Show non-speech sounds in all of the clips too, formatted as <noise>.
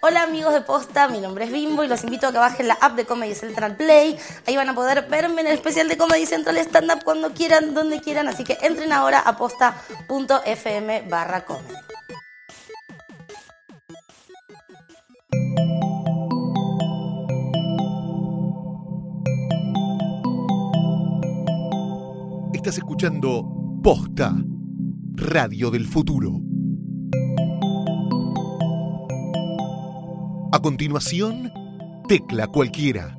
Hola amigos de Posta, mi nombre es Bimbo y los invito a que bajen la app de Comedy Central Play. Ahí van a poder verme en el especial de Comedy Central Stand Up cuando quieran, donde quieran. Así que entren ahora a posta.fm barra comedy. Estás escuchando Posta, Radio del Futuro. A continuación, Tecla Cualquiera.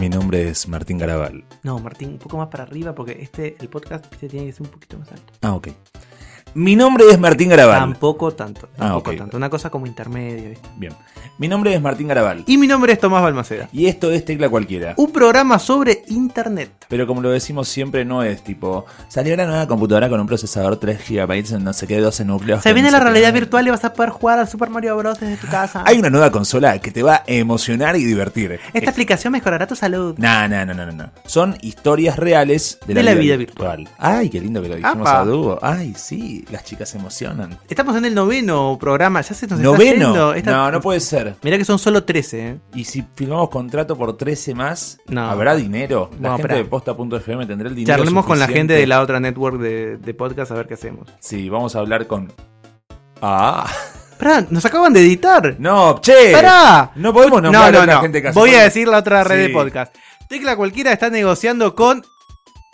Mi nombre es Martín Garabal. No, Martín, un poco más para arriba porque este, el podcast viste, tiene que ser un poquito más alto. Ah, ok. Mi nombre es Martín Garabal. Tampoco tanto, Ah, tampoco ok. tanto. Una cosa como intermedia, ¿viste? Bien. Mi nombre es Martín Garabal. Y mi nombre es Tomás Balmaceda. Y esto es Tecla Cualquiera. Un programa sobre internet. Pero como lo decimos siempre, no es tipo. Salió una nueva computadora con un procesador 3 GB en no sé qué, 12 núcleos. Se viene no la qué. realidad virtual y vas a poder jugar al Super Mario Bros. desde tu casa. Hay una nueva consola que te va a emocionar y divertir. Esta aplicación mejorará tu salud. No, no, no, no, no. Son historias reales de la, De la vida, vida virtual. Ay, qué lindo que lo dijimos Apa. a dúo. Ay, sí, las chicas se emocionan. Estamos en el noveno programa. Ya se nos está ¿Noveno? yendo. Esta- No, no puede ser. Mirá que son solo 13, ¿eh? Y si firmamos contrato por 13 más, No. ¿habrá dinero? La No, gente de posta.fm tendrá el dinero. Charlemos con la gente de la otra network de, de podcast a ver qué hacemos. Sí, vamos a hablar con. Ah. Pará, nos acaban de editar. No, che. ¡Pará! No podemos No, nombrar no, a la no. gente que hace Voy a decir la otra red Sí. de podcast. Tecla cualquiera está negociando con.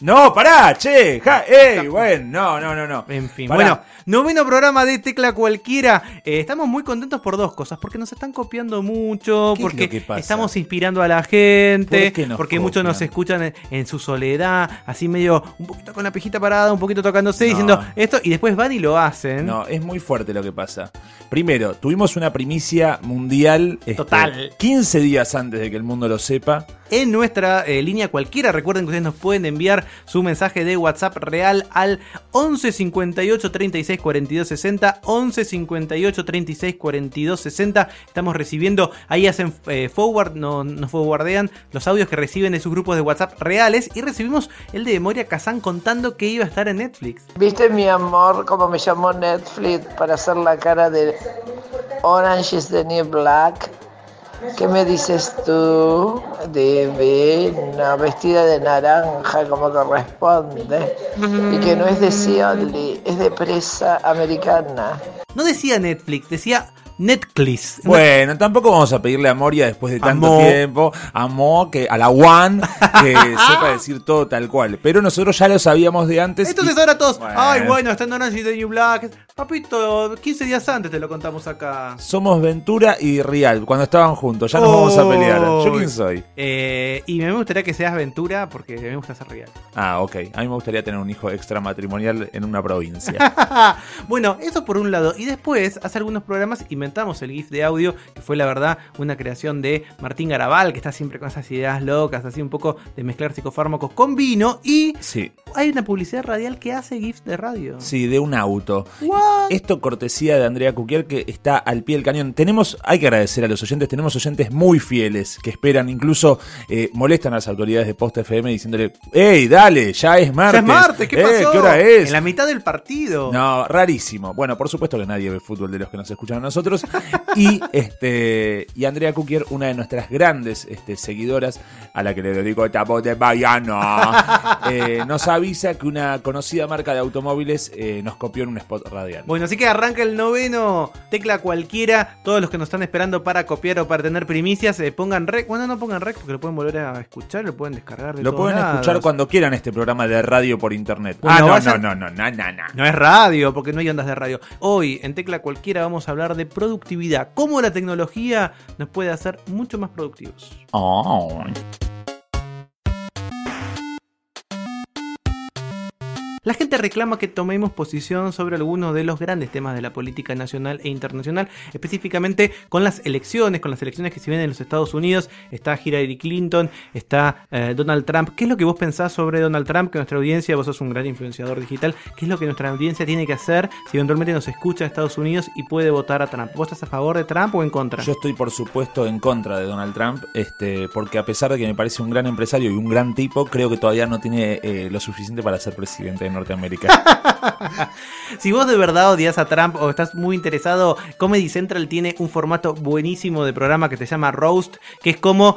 No, pará, che. Ja, ey, bueno, no, no, no, no. En fin, Pará. bueno, noveno programa de Tecla Cualquiera. Eh, estamos muy contentos por dos cosas. Porque nos están copiando mucho, ¿Qué es porque estamos inspirando a la gente, ¿Por qué nos porque muchos nos escuchan en, en su soledad, así medio un poquito con la pijita parada, un poquito tocándose, No. diciendo esto, y después van y lo hacen. No, es muy fuerte lo que pasa. Primero, tuvimos una primicia mundial. este, Total. 15 días antes de que el mundo lo sepa. En nuestra eh, línea cualquiera. Recuerden que ustedes nos pueden enviar su mensaje de WhatsApp real al 11 58 36 42 60. 11 58 36 42 60. Estamos recibiendo, ahí hacen eh, forward, no, nos forwardean los audios que reciben de sus grupos de WhatsApp reales. Y recibimos el de Moria Kazan contando que iba a estar en Netflix. ¿Viste mi amor cómo me llamó Netflix para hacer la cara de Orange is the New Black? ¿Qué me dices tú? Divina, vestida de naranja como corresponde. Y que no es de Seattle, es de presa americana. No decía Netflix, decía Netflix. Bueno, tampoco vamos a pedirle a Moria después de tanto Amó. tiempo, a Mo, que, a la One, que <laughs> sepa decir todo tal cual. Pero nosotros ya lo sabíamos de antes. Entonces y- ahora todos, Bueno. ay bueno, está en Orange is the New Black. Papito, 15 días antes te lo contamos acá. Somos Ventura y Real, cuando estaban juntos, ya nos vamos a pelear. ¿Yo quién soy? Eh, y me gustaría que seas Ventura porque me gusta ser real. Ah, ok. A mí me gustaría tener un hijo extramatrimonial en una provincia. <laughs> bueno, eso por un lado. Y después, hace algunos programas inventamos el GIF de audio, que fue la verdad una creación de Martín Garabal, que está siempre con esas ideas locas, así un poco de mezclar psicofármacos con vino. Y Sí, hay una publicidad radial que hace GIFs de radio. sí, de un auto. What? Esto cortesía de Andrea Cuquier que está al pie del cañón. Tenemos, hay que agradecer a los oyentes, tenemos oyentes muy fieles que esperan, incluso eh, molestan a las autoridades de Post FM diciéndole, ¡Ey, dale! Ya es martes. Ya es martes, ¿qué Eh, pasó? ¿Qué hora es? En la mitad del partido. No, rarísimo. Bueno, por supuesto que nadie ve fútbol de los que nos escuchan a nosotros. <laughs> Y este y Andrea Cuquier, una de nuestras grandes este, seguidoras, a la que le dedico esta voz de eh, nos avisa que una conocida marca de automóviles eh, nos copió en un spot radial. Bueno, así que arranca el noveno, tecla cualquiera. Todos los que nos están esperando para copiar o para tener primicias, eh, pongan rec. Bueno, no pongan rec porque lo pueden volver a escuchar, lo pueden descargar de Lo pueden lados. escuchar cuando quieran este programa de radio por internet. Bueno, ah, no, vayan- no, no, no, no, no, no. No es radio, porque no hay ondas de radio. Hoy, en Tecla Cualquiera, vamos a hablar de productividad. Cómo la tecnología nos puede hacer mucho más productivos. Oh. La gente reclama que tomemos posición sobre algunos de los grandes temas de la política nacional e internacional, específicamente con las elecciones, con las elecciones que se vienen en los Estados Unidos. Está Hillary Clinton, está eh, Donald Trump. ¿Qué es lo que vos pensás sobre Donald Trump? Que nuestra audiencia, vos sos un gran influenciador digital, ¿qué es lo que nuestra audiencia tiene que hacer si eventualmente nos escucha en Estados Unidos y puede votar a Trump? ¿Vos estás a favor de Trump o en contra? Yo estoy, por supuesto, en contra de Donald Trump, este, porque a pesar de que me parece un gran empresario y un gran tipo, creo que todavía no tiene eh, lo suficiente para ser presidente de Norteamérica. <laughs> si vos de verdad odias a Trump o estás muy interesado, Comedy Central tiene un formato buenísimo de programa que se llama Roast, que es como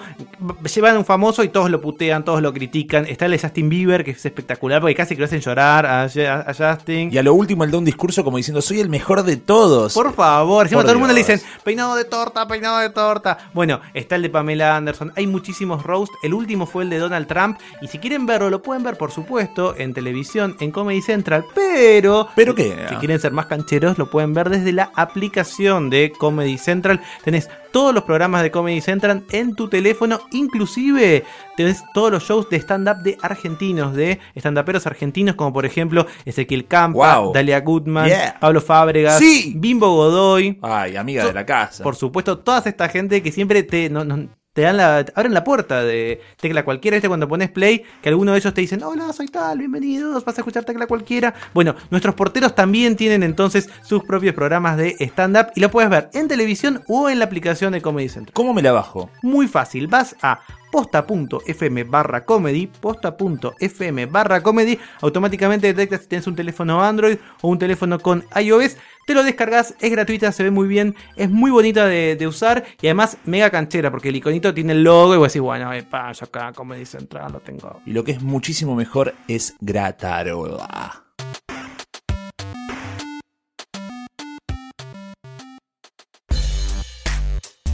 llevan a un famoso y todos lo putean, todos lo critican. Está el de Justin Bieber, que es espectacular, porque casi que lo hacen llorar a, a Justin. y a lo último él da un discurso como diciendo, soy el mejor de todos. Por favor, encima todo el mundo le dicen peinado de torta, peinado de torta. Bueno, está el de Pamela Anderson, hay muchísimos roast. El último fue el de Donald Trump. Y si quieren verlo, lo pueden ver, por supuesto, en televisión, en Comedy Central. Pero. ¿Pero qué? Si quieren ser más cancheros, lo pueden ver desde la aplicación de Comedy Central. Tenés todos los programas de Comedy Central en tu teléfono, inclusive tenés todos los shows de stand-up de argentinos, de stand-uperos argentinos, como por ejemplo Ezequiel Campa, Wow. Dalia Goodman, Yeah. Pablo Fábregas, Sí. Bimbo Godoy. Ay, amiga de la casa. Por supuesto, toda esta gente que siempre te, no- no- te dan la, abren la puerta de tecla cualquiera, ¿viste? Cuando pones play, que alguno de ellos te dicen, hola, soy tal, bienvenidos, vas a escuchar tecla cualquiera. Bueno, nuestros porteros también tienen entonces sus propios programas de stand-up y lo puedes ver en televisión o en la aplicación de Comedy Central. ¿Cómo me la bajo? Muy fácil, vas a posta.fm barra comedy, posta.fm barra comedy, automáticamente detecta si tienes un teléfono Android o un teléfono con iOS, te lo descargas, es gratuita, se ve muy bien, es muy bonita de, usar y además mega canchera porque el iconito tiene el logo y vos decís, bueno, epa, yo acá Comedy Central lo tengo. Y lo que es muchísimo mejor es gratarola.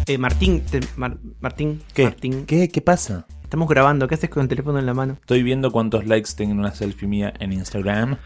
Eh, Martín, te- Mar- Martín, ¿Qué? Martín, ¿Qué? ¿Qué pasa? estamos grabando, ¿qué haces con el teléfono en la mano? Estoy viendo cuántos likes tengo en una selfie mía en Instagram.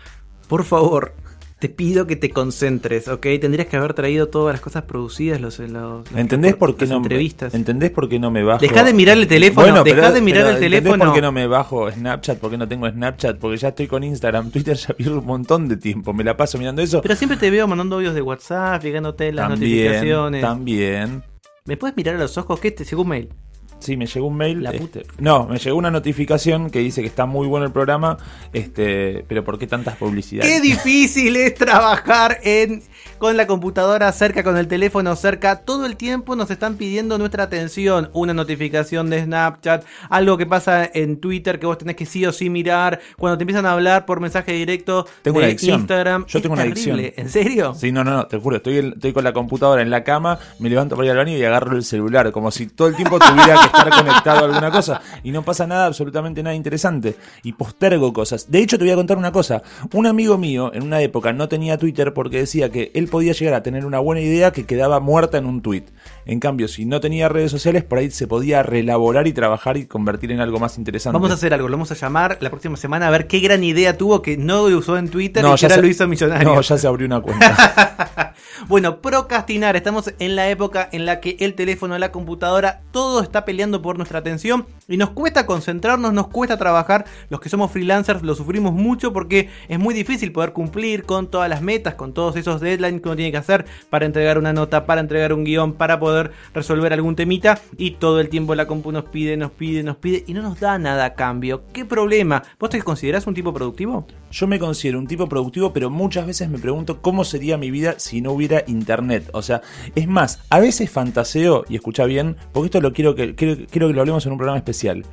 Por favor, te pido que te concentres, ¿ok? Tendrías que haber traído todas las cosas producidas, los, los- los- ¿Entendés por qué las no entrevistas. ¿Entendés por qué no me bajo? Dejá de mirar el teléfono, dejá pero- de mirar pero el ¿entendés teléfono. por qué no me bajo Snapchat? ¿Por qué no tengo Snapchat? Porque ya estoy con Instagram, <laughs> Twitter ya pierdo un montón de tiempo. Me la paso mirando eso. Pero siempre te veo mandando audios de WhatsApp, llegándote las también, notificaciones. también. ¿Me puedes mirar a los ojos? ¿Qué te llegó un mail? Sí, me llegó un mail. La este, no, me llegó una notificación que dice que está muy bueno el programa, este, pero ¿por qué tantas publicidades? Qué difícil es trabajar en con la computadora cerca, con el teléfono cerca. Todo el tiempo nos están pidiendo nuestra atención. Una notificación de Snapchat, algo que pasa en Twitter que vos tenés que sí o sí mirar. Cuando te empiezan a hablar por mensaje directo Tengo de una adicción. Instagram. Yo Es tengo una terrible. adicción. ¿En serio? Sí, no, no, no, te juro, estoy, estoy con la computadora en la cama, me levanto para ir al baño y agarro el celular, como si todo el tiempo tuviera que estar conectado a alguna cosa. Y no pasa nada, absolutamente nada interesante. Y postergo cosas. De hecho, te voy a contar una cosa. Un amigo mío, en una época, no tenía Twitter porque decía que él podía llegar a tener una buena idea que quedaba muerta en un tweet. En cambio, si no tenía redes sociales, por ahí se podía reelaborar y trabajar y convertir en algo más interesante. Vamos a hacer algo, lo vamos a llamar la próxima semana a ver qué gran idea tuvo que no lo usó en Twitter y que ahora se- lo hizo millonario. No, ya se abrió una cuenta. <laughs> Bueno, procrastinar. Estamos en la época en la que el teléfono, la computadora, todo está peleando por nuestra atención y nos cuesta concentrarnos, nos cuesta trabajar. Los que somos freelancers lo sufrimos mucho porque es muy difícil poder cumplir con todas las metas, con todos esos deadlines que uno tiene que hacer para entregar una nota, para entregar un guion, para poder resolver algún temita y todo el tiempo la compu nos pide, nos pide, nos pide y no nos da nada a cambio. ¿Qué problema? ¿Vos te considerás un tipo productivo? Yo me considero un tipo productivo, pero muchas veces me pregunto cómo sería mi vida si no hubiera internet. O sea, es más, a veces fantaseo, y escucha bien, porque esto lo quiero que, quiero que lo hablemos en un programa especial.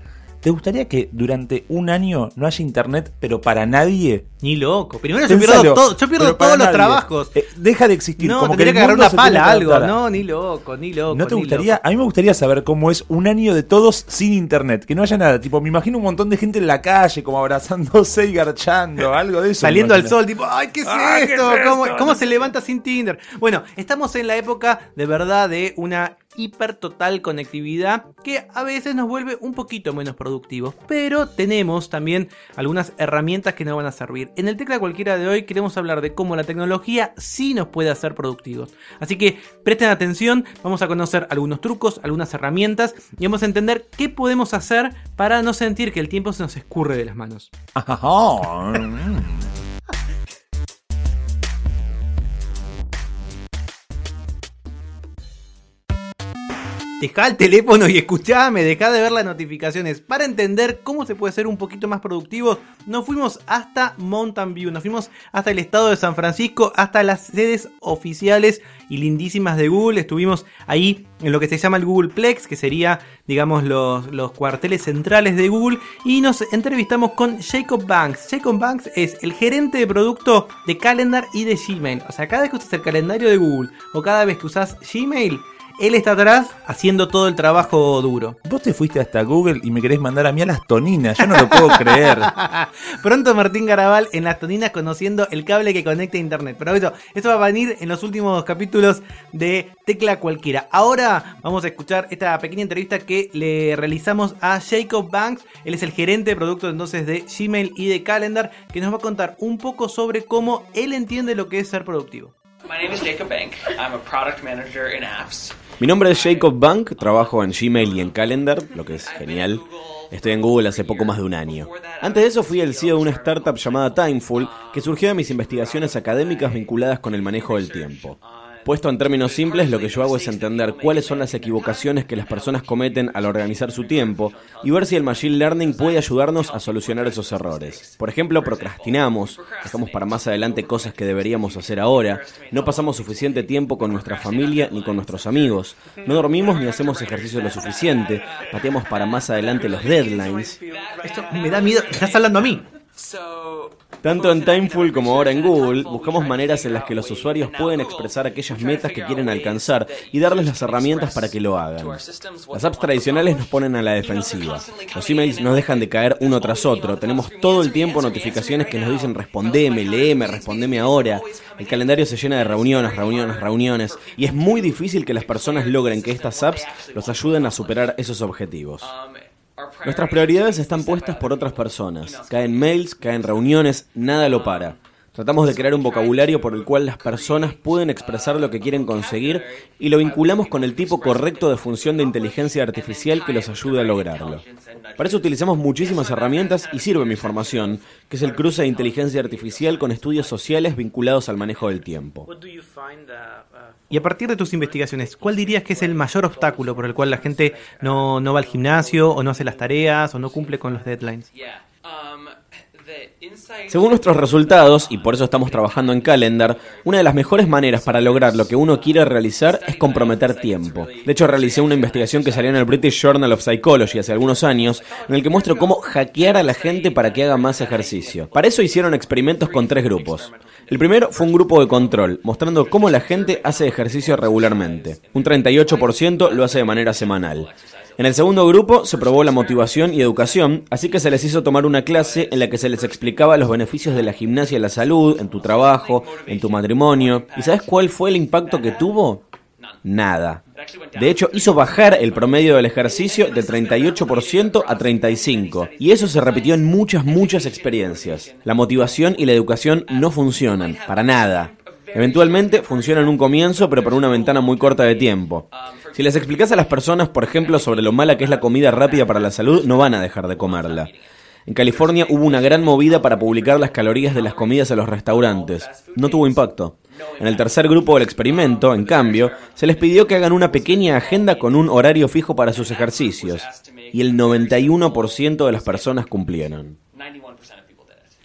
¿Te gustaría que durante un año no haya internet, pero para nadie? Ni loco. Primero yo pierdo, todo, yo pierdo todos los nadie. trabajos. Eh, deja de existir. No, como tendría el que agarrar una pala, que algo. adaptar. No, ni loco, ni loco. ¿No te ni gustaría? loco. A mí me gustaría saber cómo es un año de todos sin internet, que no haya nada. Tipo, me imagino un montón de gente en la calle, como abrazándose y garchando, <laughs> algo de eso. Saliendo al sol, tipo, ¡ay, qué es Ah, ¿qué esto! es ¿Cómo, esto? cómo se levanta sin Tinder? Bueno, estamos en la época de verdad de una hiper total conectividad que a veces nos vuelve un poquito menos productivos. Pero tenemos también algunas herramientas que nos van a servir. En el tecla cualquiera de hoy queremos hablar de cómo la tecnología sí nos puede hacer productivos. Así que presten atención, vamos a conocer algunos trucos, algunas herramientas y vamos a entender qué podemos hacer para no sentir que el tiempo se nos escurre de las manos. <laughs> Dejá el teléfono y escuchame, dejá de ver las notificaciones. Para entender cómo se puede ser un poquito más productivo, nos fuimos hasta Mountain View, nos fuimos hasta el estado de San Francisco, hasta las sedes oficiales y lindísimas de Google. Estuvimos ahí en lo que se llama el Google Plex, que sería, digamos, los, los cuarteles centrales de Google. Y nos entrevistamos con Jacob Banks. Jacob Banks es el gerente de producto de Calendar y de Gmail. O sea, cada vez que usas el calendario de Google o cada vez que usas Gmail, él está atrás haciendo todo el trabajo duro. Vos te fuiste hasta Google y me querés mandar a mí a las toninas. Yo no lo puedo creer. <laughs> Pronto Martín Garabal en las toninas conociendo el cable que conecta a internet. Pero eso, eso va a venir en los últimos capítulos de Tecla Cualquiera. Ahora vamos a escuchar esta pequeña entrevista que le realizamos a Jacob Banks. Él es el gerente de producto entonces de Gmail y de Calendar, que nos va a contar un poco sobre cómo él entiende lo que es ser productivo. My name is Jacob Bank. I'm a product manager in apps. Mi nombre es Jacob Bank, trabajo en Gmail y en Calendar, lo que es genial. Estoy en Google hace poco más de un año. Antes de eso fui el CEO de una startup llamada Timeful, que surgió de mis investigaciones académicas vinculadas con el manejo del tiempo. Puesto en términos simples, lo que yo hago es entender cuáles son las equivocaciones que las personas cometen al organizar su tiempo y ver si el Machine Learning puede ayudarnos a solucionar esos errores. Por ejemplo, procrastinamos, dejamos para más adelante cosas que deberíamos hacer ahora, no pasamos suficiente tiempo con nuestra familia ni con nuestros amigos, no dormimos ni hacemos ejercicio lo suficiente, pateamos para más adelante los deadlines. Esto me da miedo. Estás hablando a mí. Tanto en Timeful como ahora en Google, buscamos maneras en las que los usuarios pueden expresar aquellas metas que quieren alcanzar y darles las herramientas para que lo hagan. Las apps tradicionales nos ponen a la defensiva. Los emails nos dejan de caer uno tras otro. Tenemos todo el tiempo notificaciones que nos dicen respondeme, leeme, respondeme ahora. El calendario se llena de reuniones, reuniones, reuniones. Y es muy difícil que las personas logren que estas apps los ayuden a superar esos objetivos. Nuestras prioridades están puestas por otras personas. Caen mails, caen reuniones, nada lo para. Tratamos de crear un vocabulario por el cual las personas pueden expresar lo que quieren conseguir y lo vinculamos con el tipo correcto de función de inteligencia artificial que los ayude a lograrlo. Para eso utilizamos muchísimas herramientas y sirve mi formación, que es el cruce de inteligencia artificial con estudios sociales vinculados al manejo del tiempo. Y a partir de tus investigaciones, ¿cuál dirías que es el mayor obstáculo por el cual la gente no, no va al gimnasio o no hace las tareas o no cumple con los deadlines? Según nuestros resultados, y por eso estamos trabajando en Calendar, una de las mejores maneras para lograr lo que uno quiere realizar es comprometer tiempo. De hecho, realicé una investigación que salió en el British Journal of Psychology hace algunos años, en el que muestro cómo hackear a la gente para que haga más ejercicio. Para eso hicieron experimentos con tres grupos. El primero fue un grupo de control, mostrando cómo la gente hace ejercicio regularmente. Un 38% lo hace de manera semanal. En el segundo grupo se probó la motivación y educación, así que se les hizo tomar una clase en la que se les explicaba los beneficios de la gimnasia en la salud, en tu trabajo, en tu matrimonio. ¿Y sabes cuál fue el impacto que tuvo? Nada. De hecho, hizo bajar el promedio del ejercicio de 38% a 35%. Y eso se repitió en muchas, muchas experiencias. La motivación y la educación no funcionan, para nada. Eventualmente funciona en un comienzo, pero por una ventana muy corta de tiempo. Si les explicas a las personas, por ejemplo, sobre lo mala que es la comida rápida para la salud, no van a dejar de comerla. En California hubo una gran movida para publicar las calorías de las comidas en los restaurantes. No tuvo impacto. En el tercer grupo del experimento, en cambio, se les pidió que hagan una pequeña agenda con un horario fijo para sus ejercicios. Y el 91% de las personas cumplieron.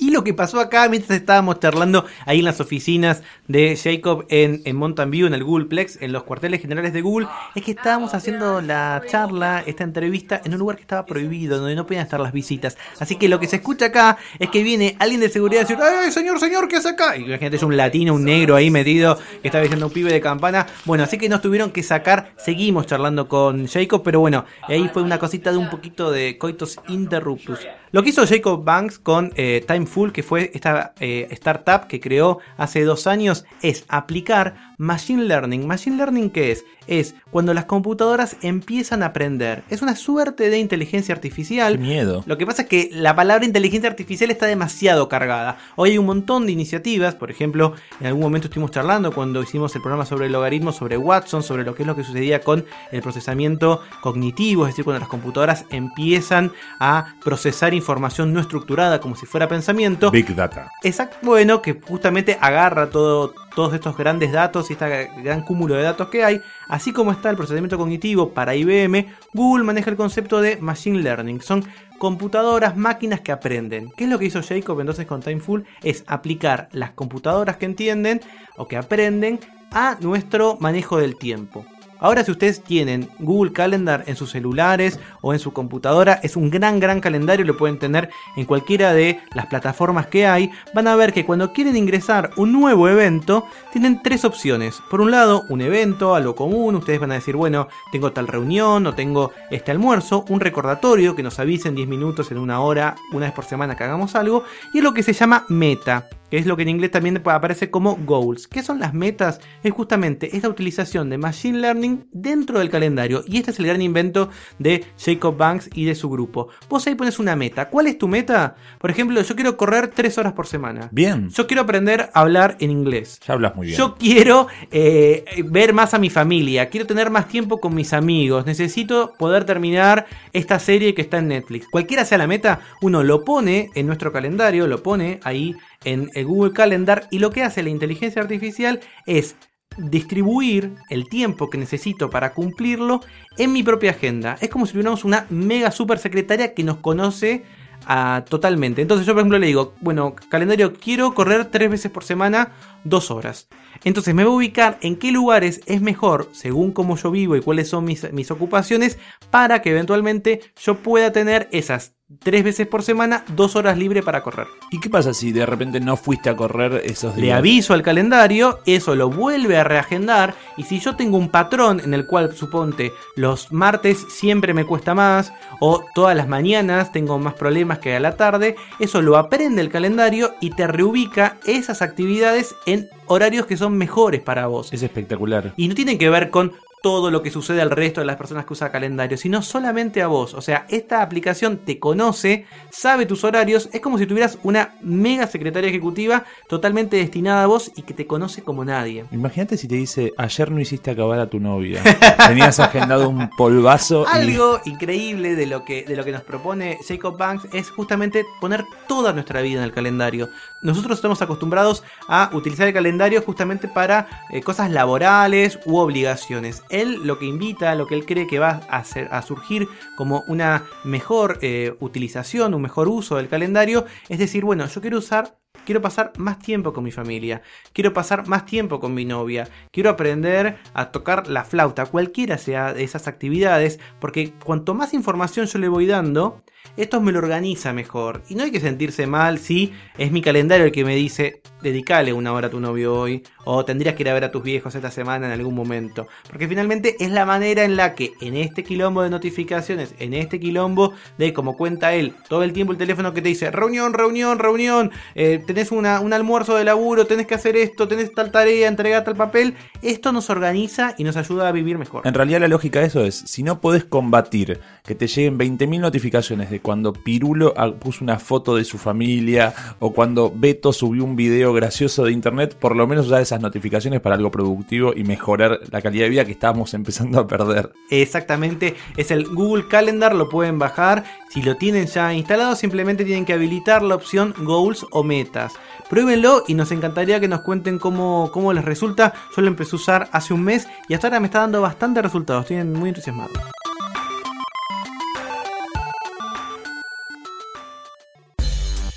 Y lo que pasó acá mientras estábamos charlando ahí en las oficinas de Jacob en, en Mountain View, en el Googleplex, en los cuarteles generales de Google, es que estábamos haciendo la charla, esta entrevista, en un lugar que estaba prohibido, donde no podían estar las visitas. Así que lo que se escucha acá es que viene alguien de seguridad a decir, ¡ay, señor, señor, qué hace acá! Y imagínate, es un latino, un negro ahí metido, que estaba diciendo un pibe de campana. Bueno, así que nos tuvieron que sacar, seguimos charlando con Jacob, pero bueno, ahí fue una cosita de un poquito de coitos interruptus. Lo que hizo Jacob Banks con eh, Timeful, que fue esta eh, startup que creó hace dos años, es aplicar Machine Learning. ¿Machine Learning qué es? Es cuando las computadoras empiezan a aprender. Es una suerte de inteligencia artificial. Qué miedo. Lo que pasa es que la palabra inteligencia artificial está demasiado cargada. Hoy hay un montón de iniciativas, por ejemplo, en algún momento estuvimos charlando cuando hicimos el programa sobre el logaritmo, sobre Watson, sobre lo que es lo que sucedía con el procesamiento cognitivo, es decir, cuando las computadoras empiezan a procesar información información no estructurada como si fuera pensamiento. Big Data. Exacto, bueno, que justamente agarra todo, todos estos grandes datos y este gran cúmulo de datos que hay. Así como está el procesamiento cognitivo para IBM, Google maneja el concepto de Machine Learning. Son computadoras, máquinas que aprenden. ¿Qué es lo que hizo Jacob entonces con Timeful? Es aplicar las computadoras que entienden o que aprenden a nuestro manejo del tiempo. Ahora si ustedes tienen Google Calendar en sus celulares o en su computadora, es un gran, gran calendario, lo pueden tener en cualquiera de las plataformas que hay, van a ver que cuando quieren ingresar un nuevo evento, tienen tres opciones. Por un lado, un evento, algo común, ustedes van a decir, bueno, tengo tal reunión o tengo este almuerzo, un recordatorio que nos avise en 10 minutos, en una hora, una vez por semana que hagamos algo, y lo que se llama meta que es lo que en inglés también aparece como goals. ¿Qué son las metas? Es justamente esta utilización de Machine Learning dentro del calendario. Y este es el gran invento de Jacob Banks y de su grupo. Vos ahí pones una meta. ¿Cuál es tu meta? Por ejemplo, yo quiero correr 3 horas por semana. Bien. Yo quiero aprender a hablar en inglés. Ya hablas muy bien. Yo quiero eh, ver más a mi familia, quiero tener más tiempo con mis amigos, necesito poder terminar esta serie que está en Netflix. Cualquiera sea la meta, uno lo pone en nuestro calendario, lo pone ahí en el Google Calendar y lo que hace la inteligencia artificial es distribuir el tiempo que necesito para cumplirlo en mi propia agenda. Es como si tuviéramos una mega super secretaria que nos conoce ah, totalmente. Entonces yo por ejemplo le digo, bueno, calendario, quiero correr tres veces por semana, dos horas. Entonces me voy a ubicar en qué lugares es mejor, según cómo yo vivo y cuáles son mis, mis ocupaciones, para que eventualmente yo pueda tener esas tres veces por semana, dos horas libre para correr. ¿Y qué pasa si de repente no fuiste a correr esos días? Le aviso al calendario, eso lo vuelve a reagendar y si yo tengo un patrón en el cual suponte los martes siempre me cuesta más o todas las mañanas tengo más problemas que a la tarde, eso lo aprende el calendario y te reubica esas actividades en horarios que son mejores para vos. Es espectacular. Y no tienen que ver con todo lo que sucede al resto de las personas que usan calendario, sino solamente a vos. O sea, esta aplicación te conoce, sabe tus horarios, es como si tuvieras una mega secretaria ejecutiva totalmente destinada a vos y que te conoce como nadie. Imagínate si te dice, ayer no hiciste acabar a tu novia. <laughs> Tenías agendado un polvazo. y- Algo increíble de lo, que, de lo que nos propone Jacob Banks es justamente poner toda nuestra vida en el calendario. Nosotros estamos acostumbrados a utilizar el calendario justamente para eh, cosas laborales u obligaciones. Él lo que invita, lo que él cree que va a, hacer, a surgir como una mejor eh, utilización, un mejor uso del calendario, es decir, bueno, yo quiero usar Quiero pasar más tiempo con mi familia, quiero pasar más tiempo con mi novia, quiero aprender a tocar la flauta, cualquiera sea de esas actividades, porque cuanto más información yo le voy dando, esto me lo organiza mejor. Y no hay que sentirse mal si es mi calendario el que me dice, dedicale una hora a tu novio hoy, o tendrías que ir a ver a tus viejos esta semana en algún momento. Porque finalmente es la manera en la que en este quilombo de notificaciones, en este quilombo de como cuenta él, todo el tiempo el teléfono que te dice, reunión, reunión, reunión, eh, tenés una- un almuerzo de laburo, tenés que hacer esto, tenés tal tarea, entregar tal papel, esto nos organiza y nos ayuda a vivir mejor. En realidad la lógica de eso es, si no podés combatir que te lleguen 20.000 notificaciones de cuando Pirulo ah, puso una foto de su familia o cuando Beto subió un video gracioso de internet, por lo menos usar esas notificaciones para algo productivo y mejorar la calidad de vida que estábamos <laughs> empezando a perder. Exactamente, es el Google Calendar, lo pueden bajar. Si lo tienen ya instalado, simplemente tienen que habilitar la opción Goals o Metas. Pruébenlo y nos encantaría que nos cuenten cómo, cómo les resulta. Yo lo empecé a usar hace un mes y hasta ahora me está dando bastantes resultados. Estoy muy entusiasmado.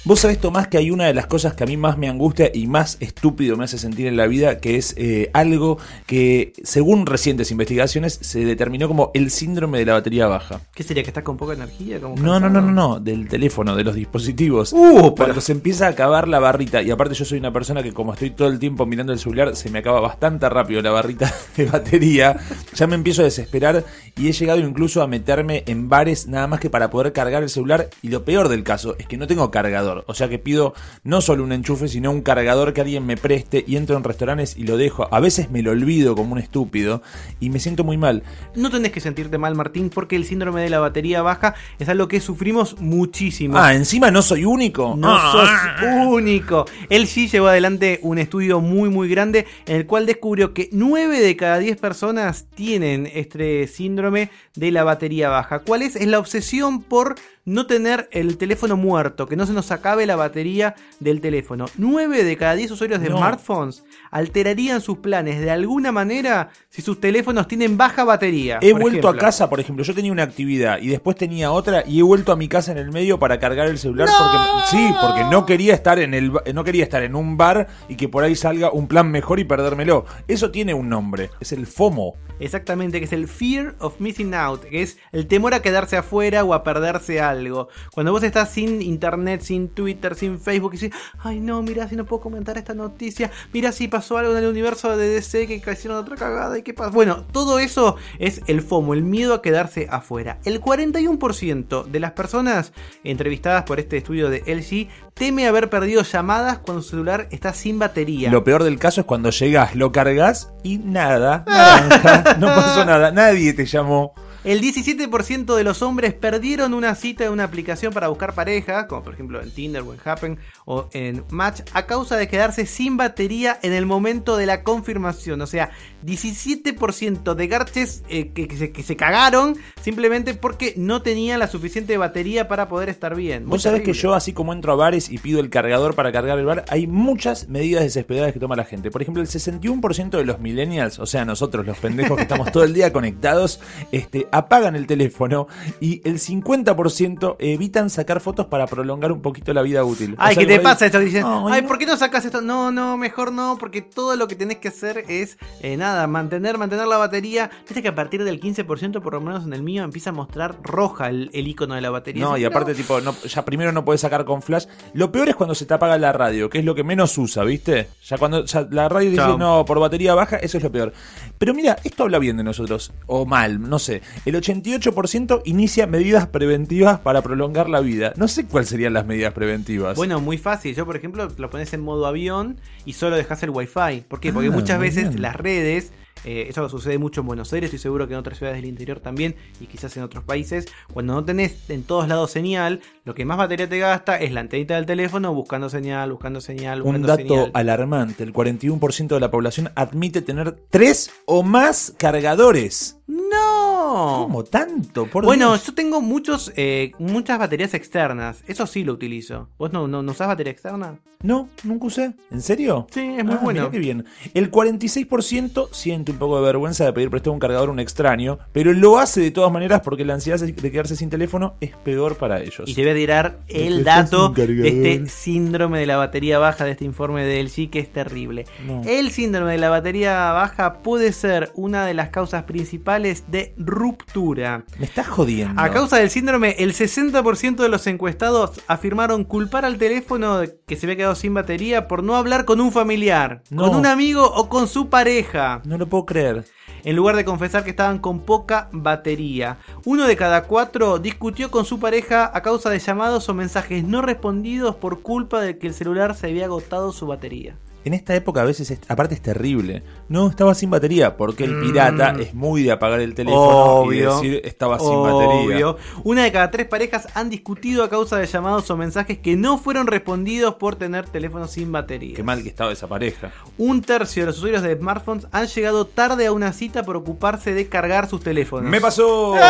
Vos sabés, Tomás, que hay una de las cosas que a mí más me angustia y más estúpido me hace sentir en la vida, que es eh, algo que, según recientes investigaciones, se determinó como el síndrome de la batería baja. ¿Qué sería? ¿Que está con poca energía? ¿Como No, no, no, no, no, del teléfono, de los dispositivos. Uh, Cuando se empieza a acabar la barrita, y aparte yo soy una persona que como estoy todo el tiempo mirando el celular, se me acaba bastante rápido la barrita <laughs> de batería, ya me empiezo a desesperar y he llegado incluso a meterme en bares nada más que para poder cargar el celular y lo peor del caso es que no tengo cargador, o sea que pido no solo un enchufe, sino un cargador que alguien me preste y entro en restaurantes y lo dejo. A veces me lo olvido como un estúpido y me siento muy mal. No tenés que sentirte mal, Martín, porque el síndrome de la batería baja es algo que sufrimos muchísimo. Ah, encima no soy único. No Ah. sos único. Él sí llevó adelante un estudio muy muy grande en el cual descubrió que 9 de cada 10 personas tienen este síndrome de la batería baja. ¿Cuál es? Es la obsesión por no tener el teléfono muerto, que no se nos acabe la batería del teléfono. 9 de cada 10 usuarios de No. smartphones alterarían sus planes de alguna manera si sus teléfonos tienen baja batería. He vuelto a casa, por ejemplo, yo tenía una actividad y después tenía otra y he vuelto a mi casa en el medio para cargar el celular porque sí, porque no quería estar en el no quería estar en un bar y que por ahí salga un plan mejor y perdérmelo. Eso tiene un nombre, es el FOMO. Exactamente, que es el fear of missing out, que es el temor a quedarse afuera o a perderse algo. Cuando vos estás sin internet, sin Twitter, sin Facebook y decís, ay no, mira si no puedo comentar esta noticia, mira si pasó algo en el universo de DC que hicieron otra cagada y qué pasa. Bueno, todo eso es el FOMO, el miedo a quedarse afuera. El 41% de las personas entrevistadas por este estudio de LG teme haber perdido llamadas cuando su celular está sin batería. Lo peor del caso es cuando llegas, lo cargas y nada, <laughs> naranja, no pasó nada, nadie te llamó. El 17% de los hombres perdieron una cita en una aplicación para buscar pareja, como por ejemplo en Tinder o en Happen o en Match, a causa de quedarse sin batería en el momento de la confirmación. O sea, 17% de garches eh, que, que se, que se cagaron simplemente porque no tenían la suficiente batería para poder estar bien. Muy Vos sabés que yo, así como entro a bares y pido el cargador para cargar el bar, hay muchas medidas desesperadas que toma la gente. Por ejemplo, el 61% de los millennials, o sea, nosotros los pendejos que estamos todo el día conectados, este, apagan el teléfono y el 50% evitan sacar fotos para prolongar un poquito la vida útil. O Ay, sea, ¿qué te ahí- pasa esto? Dicen, Ay, ay, no. ¿por qué no sacas esto? No, no, mejor no, porque todo lo que tenés que hacer es, eh, nada, mantener, mantener la batería. Viste que a partir del 15%, por lo menos en el mío, empieza a mostrar roja el, el icono de la batería. No, y aparte, tipo, no, ya primero no puedes sacar con flash. Lo peor es cuando se te apaga la radio, que es lo que menos usa, ¿viste? Ya cuando ya la radio dice, Chao. no, por batería baja, eso es lo peor. Pero mira, esto habla bien de nosotros, o mal, no sé. El 88% inicia medidas preventivas para prolongar la vida. No sé cuáles serían las medidas preventivas. Bueno, muy fácil. Yo, por ejemplo, lo pones en modo avión y solo dejas el wifi. ¿Por qué? Porque Ah, muchas veces bien. las redes, eh, eso sucede mucho en Buenos Aires, estoy seguro que en otras ciudades del interior también y quizás en otros países, cuando no tenés en todos lados señal, lo que más batería te gasta es la antenita del teléfono buscando señal, buscando señal, un buscando dato señal. alarmante, el 41% de la población admite tener tres o más cargadores. ¡No! ¿Cómo tanto? Por Bueno, Dios. yo tengo muchos, eh, muchas baterías externas. Eso sí lo utilizo. ¿Vos no, no, no usás batería externa? No, nunca usé. ¿En serio? Sí, es muy Ah, bueno. mirá qué bien. El 46% siente un poco de vergüenza de pedir prestado un cargador a un extraño, pero lo hace de todas maneras porque la ansiedad de quedarse sin teléfono es peor para ellos. Y te voy a tirar el Después dato de este síndrome de la batería baja de este informe de LG que es terrible. No. El síndrome de la batería baja puede ser una de las causas principales de ruptura. Me estás jodiendo. A causa del síndrome, el 60% de los encuestados afirmaron culpar al teléfono que se había quedado sin batería por no hablar con un familiar, No. con un amigo o con su pareja. No lo puedo creer. En lugar de confesar que estaban con poca batería. Uno de cada cuatro discutió con su pareja a causa de llamados o mensajes no respondidos por culpa de que el celular se había agotado su batería. En esta época a veces, es- aparte es terrible. No, estaba sin batería, porque el pirata es muy de apagar el teléfono Mm. Obvio. y decir estaba sin batería. Una de cada tres parejas han discutido a causa de llamados o mensajes que no fueron respondidos por tener teléfonos sin batería. Qué mal que estaba esa pareja. Un tercio de los usuarios de smartphones han llegado tarde a una cita por ocuparse de cargar sus teléfonos. ¡Me pasó! <laughs>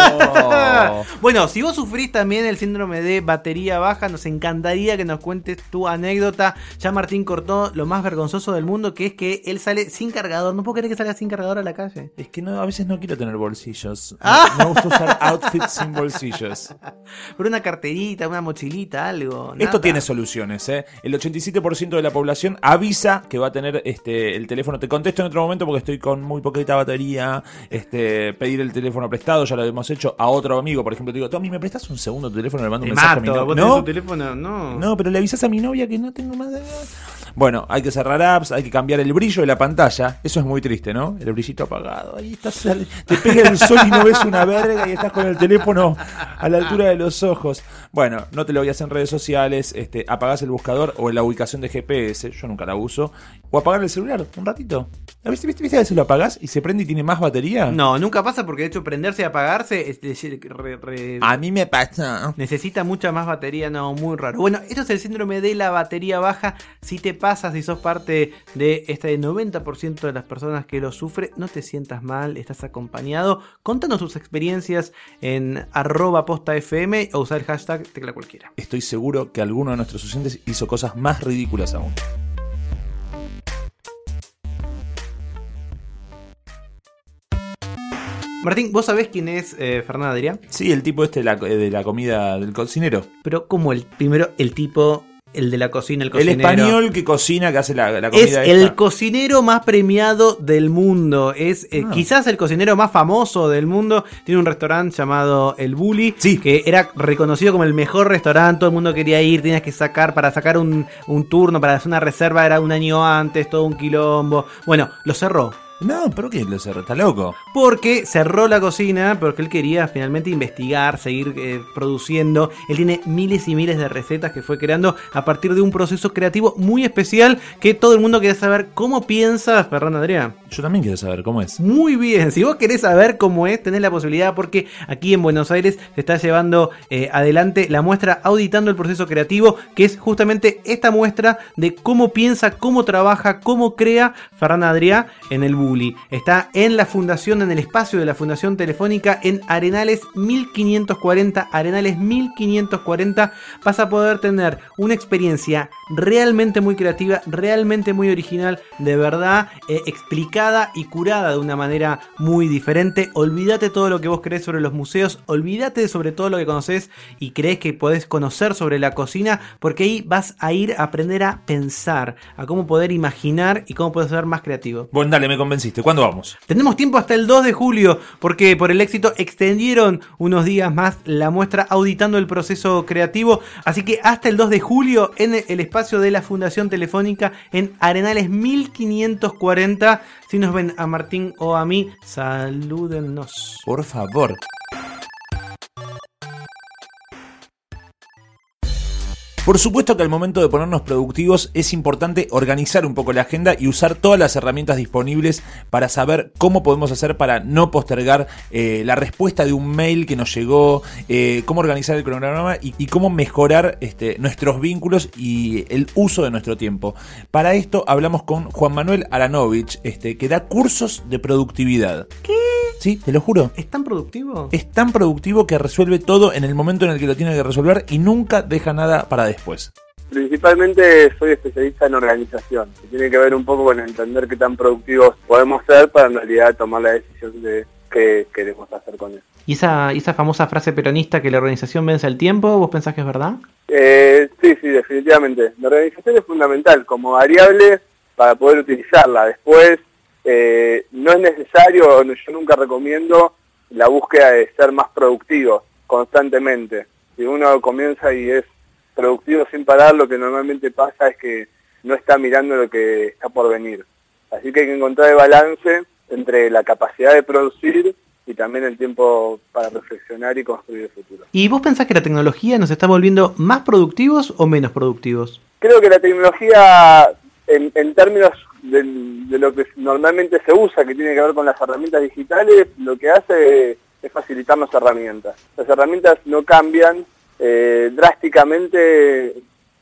Bueno, si vos sufrís también el síndrome de batería baja, nos encantaría que nos cuentes tu anécdota. Ya Martín cortó lo más vergonzoso del mundo, que es que él sale sin cargador. No puedo creer que salga sin cargador a la calle. Es que no, a veces no quiero tener bolsillos. Ah. Me gusta usar outfits sin bolsillos. <laughs> Pero una carterita, una mochilita, algo. Esto tiene soluciones, ¿eh? El 87% de la población avisa que va a tener este el teléfono. Te contesto en otro momento porque estoy con muy poquita batería. Este, pedir el teléfono prestado, ya lo hemos hecho a otro amigo. Por ejemplo, te digo, Tommy, ¿me prestas un segundo tu teléfono? Le mando Te un mensaje a mi novia. ¿No? teléfono, no. No, pero le avisas a mi novia que no tengo más de... Bueno, hay que cerrar apps, hay que cambiar el brillo de la pantalla. Eso es muy triste, ¿no? El brillito apagado. Ahí estás, te pega el sol y no ves una verga y estás con el teléfono a la altura de los ojos. Bueno, no te lo veas en redes sociales, este, apagás el buscador o en la ubicación de GPS, yo nunca la uso, o apagar el celular un ratito. ¿Viste, viste, viste a veces lo apagás y se prende y tiene más batería? No, nunca pasa porque de hecho prenderse y apagarse es de- re- re- A mí me pasa. necesita mucha más batería, no, muy raro. Bueno, esto es el síndrome de la batería baja. Si te pasa si sos parte de este 90% de las personas que lo sufre, no te sientas mal, estás acompañado. Contanos tus experiencias en arroba posta FM o usar el hashtag tecla cualquiera. Estoy seguro que alguno de nuestros oyentes hizo cosas más ridículas aún. Martín, ¿vos sabés quién es eh, Fernanda Adrián? Sí, el tipo este de la, de la comida del cocinero. Pero como el primero, el tipo, el de la cocina, el El cocinero. español que cocina, que hace la, la Es comida el cocinero más premiado del mundo. Es eh, Ah. quizás el cocinero más famoso del mundo. Tiene un restaurante llamado El Bully. Sí. Que era reconocido como el mejor restaurante. Todo el mundo quería ir. Tenías que sacar, para sacar un, un turno, para hacer una reserva, era un año antes, todo un quilombo. Bueno, lo cerró. No, pero ¿qué lo cerró? ¿Está loco? Porque cerró la cocina, porque él quería finalmente investigar, seguir eh, produciendo. Él tiene miles y miles de recetas que fue creando a partir de un proceso creativo muy especial que todo el mundo quería saber cómo piensa Ferran Adrián. Yo también quiero saber cómo es. Muy bien, si vos querés saber cómo es, tenés la posibilidad porque aquí en Buenos Aires se está llevando eh, adelante la muestra Auditando el Proceso Creativo, que es justamente esta muestra de cómo piensa, cómo trabaja, cómo crea Ferran Adrià en el Está en la fundación, en el espacio de la Fundación Telefónica en Arenales 1540. Arenales 1540 vas a poder tener una experiencia realmente muy creativa, realmente muy original, de verdad, eh, explicada y curada de una manera muy diferente. Olvídate todo lo que vos crees sobre los museos, olvídate sobre todo lo que conoces y crees que podés conocer sobre la cocina, porque ahí vas a ir a aprender a pensar, a cómo poder imaginar y cómo poder ser más creativo. Bueno, dale, me convenciste. ¿Cuándo vamos? Tenemos tiempo hasta el 2 de julio, porque por el éxito extendieron unos días más la muestra auditando el proceso creativo. Así que hasta el 2 de julio en el espacio de la Fundación Telefónica en Arenales 1540. Si nos ven a Martín o a mí, salúdennos. Por favor. Por supuesto que al momento de ponernos productivos es importante organizar un poco la agenda y usar todas las herramientas disponibles para saber cómo podemos hacer para no postergar eh, la respuesta de un mail que nos llegó, eh, cómo organizar el cronograma y, cómo mejorar este, nuestros vínculos y el uso de nuestro tiempo. Para esto hablamos con Juan Manuel Aranovich, este, que da cursos de productividad. ¿Qué? Sí, te lo juro. ¿Es tan productivo? Es tan productivo que resuelve todo en el momento en el que lo tiene que resolver y nunca deja nada para después. Principalmente soy especialista en organización, que tiene que ver un poco con entender qué tan productivos podemos ser para en realidad tomar la decisión de qué queremos hacer con eso. ¿Y esa, y esa famosa frase peronista que la organización vence el tiempo, vos pensás que es verdad? Eh, sí, sí, definitivamente. La organización es fundamental como variable para poder utilizarla. Después, eh, no es necesario, yo nunca recomiendo la búsqueda de ser más productivo constantemente. Si uno comienza y es productivo sin parar, lo que normalmente pasa es que no está mirando lo que está por venir. Así que hay que encontrar el balance entre la capacidad de producir y también el tiempo para reflexionar y construir el futuro. ¿Y vos pensás que la tecnología nos está volviendo más productivos o menos productivos? Creo que la tecnología, en, en términos de, de lo que normalmente se usa, que tiene que ver con las herramientas digitales, lo que hace es facilitarnos herramientas. Las herramientas no cambian eh, drásticamente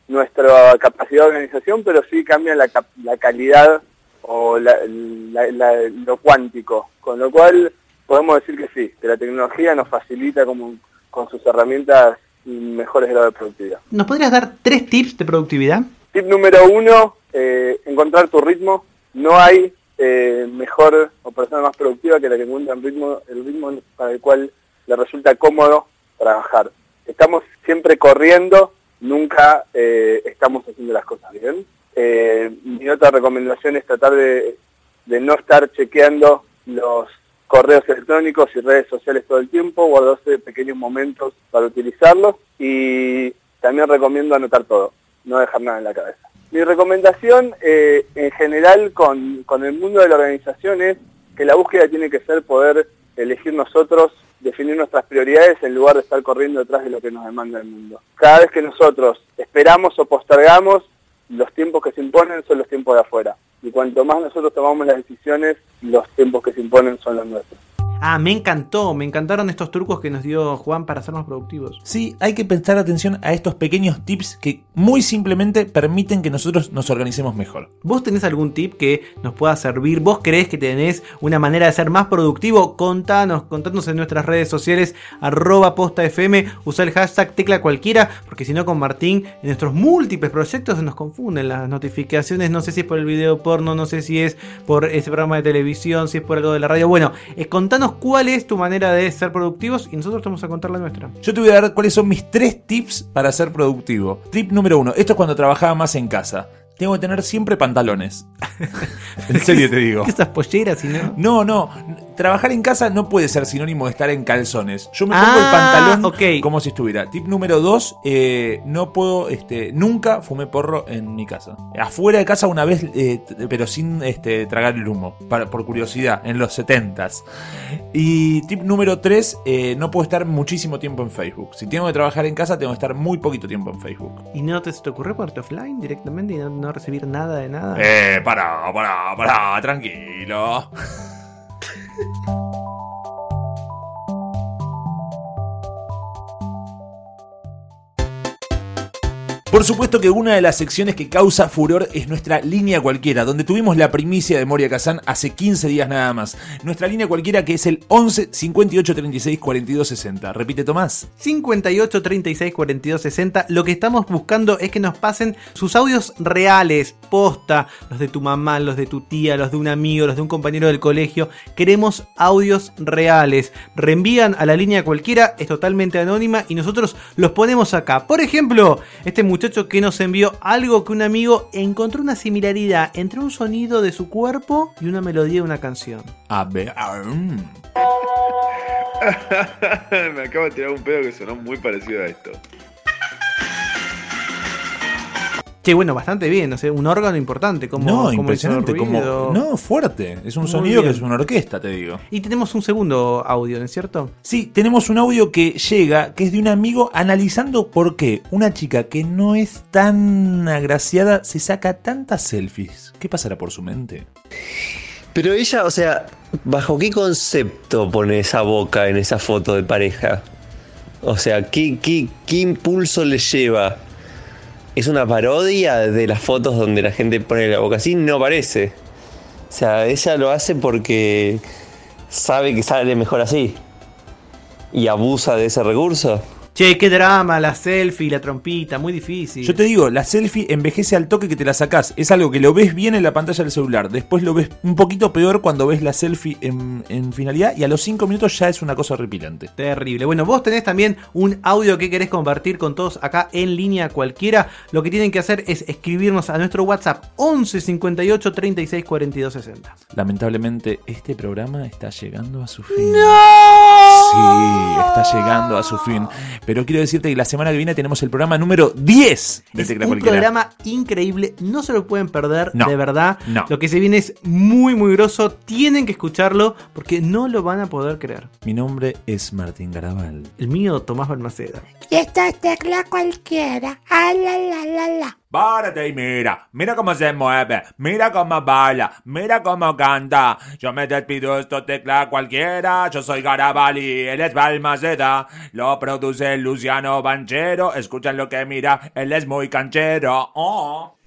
nuestra capacidad de organización, pero sí cambian la, la calidad o la- la- la- lo cuántico, con lo cual podemos decir que sí, que la tecnología nos facilita como, con sus herramientas mejores grados de productividad. ¿Nos podrías dar tres tips de productividad? Tip número uno, eh, encontrar tu ritmo. No hay eh, mejor o persona más productiva que la que encuentra el ritmo, para el cual le resulta cómodo trabajar. Estamos siempre corriendo, nunca eh, estamos haciendo las cosas bien. Mi otra recomendación es tratar de, de no estar chequeando los correos electrónicos y redes sociales todo el tiempo, guardarse pequeños momentos para utilizarlos y también recomiendo anotar todo, no dejar nada en la cabeza. Mi recomendación eh, en general con, con el mundo de la organización es que la búsqueda tiene que ser poder elegir nosotros, definir nuestras prioridades en lugar de estar corriendo detrás de lo que nos demanda el mundo. Cada vez que nosotros esperamos o postergamos, los tiempos que se imponen son los tiempos de afuera. Y cuanto más nosotros tomamos las decisiones, los tiempos que se imponen son los nuestros. Ah, me encantó, me encantaron estos trucos que nos dio Juan para ser más productivos. Sí, hay que prestar atención a estos pequeños tips que muy simplemente permiten que nosotros nos organicemos mejor. ¿Vos tenés algún tip que nos pueda servir? ¿Vos creés que tenés una manera de ser más productivo? Contanos, contanos en nuestras redes sociales, arroba posta FM, usa el hashtag tecla cualquiera, porque si no con Martín, en nuestros múltiples proyectos se nos confunden las notificaciones, no sé si es por el video porno, no sé si es por ese programa de televisión, si es por algo de la radio. Bueno, eh, contanos cuál es tu manera de ser productivos y nosotros te vamos a contar la nuestra. Yo te voy a dar cuáles son mis tres tips para ser productivo. Tip número uno, esto es cuando trabajaba más en casa. Tengo que tener siempre pantalones. <laughs> en serio te digo. ¿Qué esas polleras y no? No, no. Trabajar en casa no puede ser sinónimo de estar en calzones. Yo me pongo Ah, el pantalón ok. como si estuviera. Tip número dos, eh, no puedo, este, nunca fumé porro en mi casa. Afuera de casa una vez, eh, pero sin este, tragar el humo, para- por curiosidad, en los setentas. Y tip número tres, eh, no puedo estar muchísimo tiempo en Facebook. Si tengo que trabajar en casa, tengo que estar muy poquito tiempo en Facebook. ¿Y no te, te ocurrió ponerte offline directamente y no, no recibir nada de nada? Eh, pará, pará, pará, tranquilo. <laughs> Por supuesto que una de las secciones que causa furor es nuestra línea cualquiera, donde tuvimos la primicia de Moria Kazan hace 15 días nada más. Nuestra línea cualquiera que es el 11 58 36 42 60. Repite Tomás. 58 36 42 60. Lo que estamos buscando es que nos pasen sus audios reales, posta, los de tu mamá, los de tu tía, los de un amigo, los de un compañero del colegio. Queremos audios reales. Reenvían a la línea cualquiera, es totalmente anónima y nosotros los ponemos acá. Por ejemplo, este muchacho que nos envió algo que un amigo encontró una similaridad entre un sonido de su cuerpo y una melodía de una canción. A ver. mm. <laughs> Me acabo de tirar un pedo que sonó muy parecido a esto. Che, bueno, bastante bien, no sé, un órgano importante. Como, No, como impresionante. Como, no, fuerte. Es un Muy sonido que es una orquesta, te digo. Y tenemos un segundo audio, ¿no es cierto? Sí, tenemos un audio que llega, que es de un amigo analizando por qué una chica que no es tan agraciada se saca tantas selfies. ¿Qué pasará por su mente? Pero ella, o sea, ¿bajo qué concepto pone esa boca en esa foto de pareja? O sea, ¿qué, qué, qué impulso le lleva? ¿Es una parodia de las fotos donde la gente pone la boca así? No parece. O sea, ella lo hace porque sabe que sale mejor así. Y abusa de ese recurso. Che, qué drama, la selfie, la trompita, muy difícil. Yo te digo, la selfie envejece al toque que te la sacás. Es algo que lo ves bien en la pantalla del celular. Después lo ves un poquito peor cuando ves la selfie en, en finalidad. Y a los 5 minutos ya es una cosa horripilante. Terrible. Bueno, vos tenés también un audio que querés compartir con todos acá en línea cualquiera. Lo que tienen que hacer es escribirnos a nuestro WhatsApp 11 58 36 42 60. Lamentablemente, este programa está llegando a su fin. Sí, está llegando a su fin. Pero quiero decirte que la semana que viene tenemos el programa número 10 de Es Tecla un Cualquiera. programa increíble, no se lo pueden perder, No, de verdad. no. Lo que se viene es muy, muy grosso. Tienen que escucharlo porque no lo van a poder creer. Mi nombre es Martín Garabal. El mío, Tomás Balmaceda. Y esta es tecla cualquiera. Ah, la, la, la, la. Párate y mira, mira cómo se mueve, mira cómo baila, mira cómo canta. Yo me despido, esto tecla cualquiera. Yo soy Garabali, él es Balmaceda. Lo produce Luciano Banchero. Escuchan lo que mira, él es muy canchero. Oh.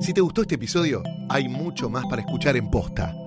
Si te gustó este episodio, hay mucho más para escuchar en Posta.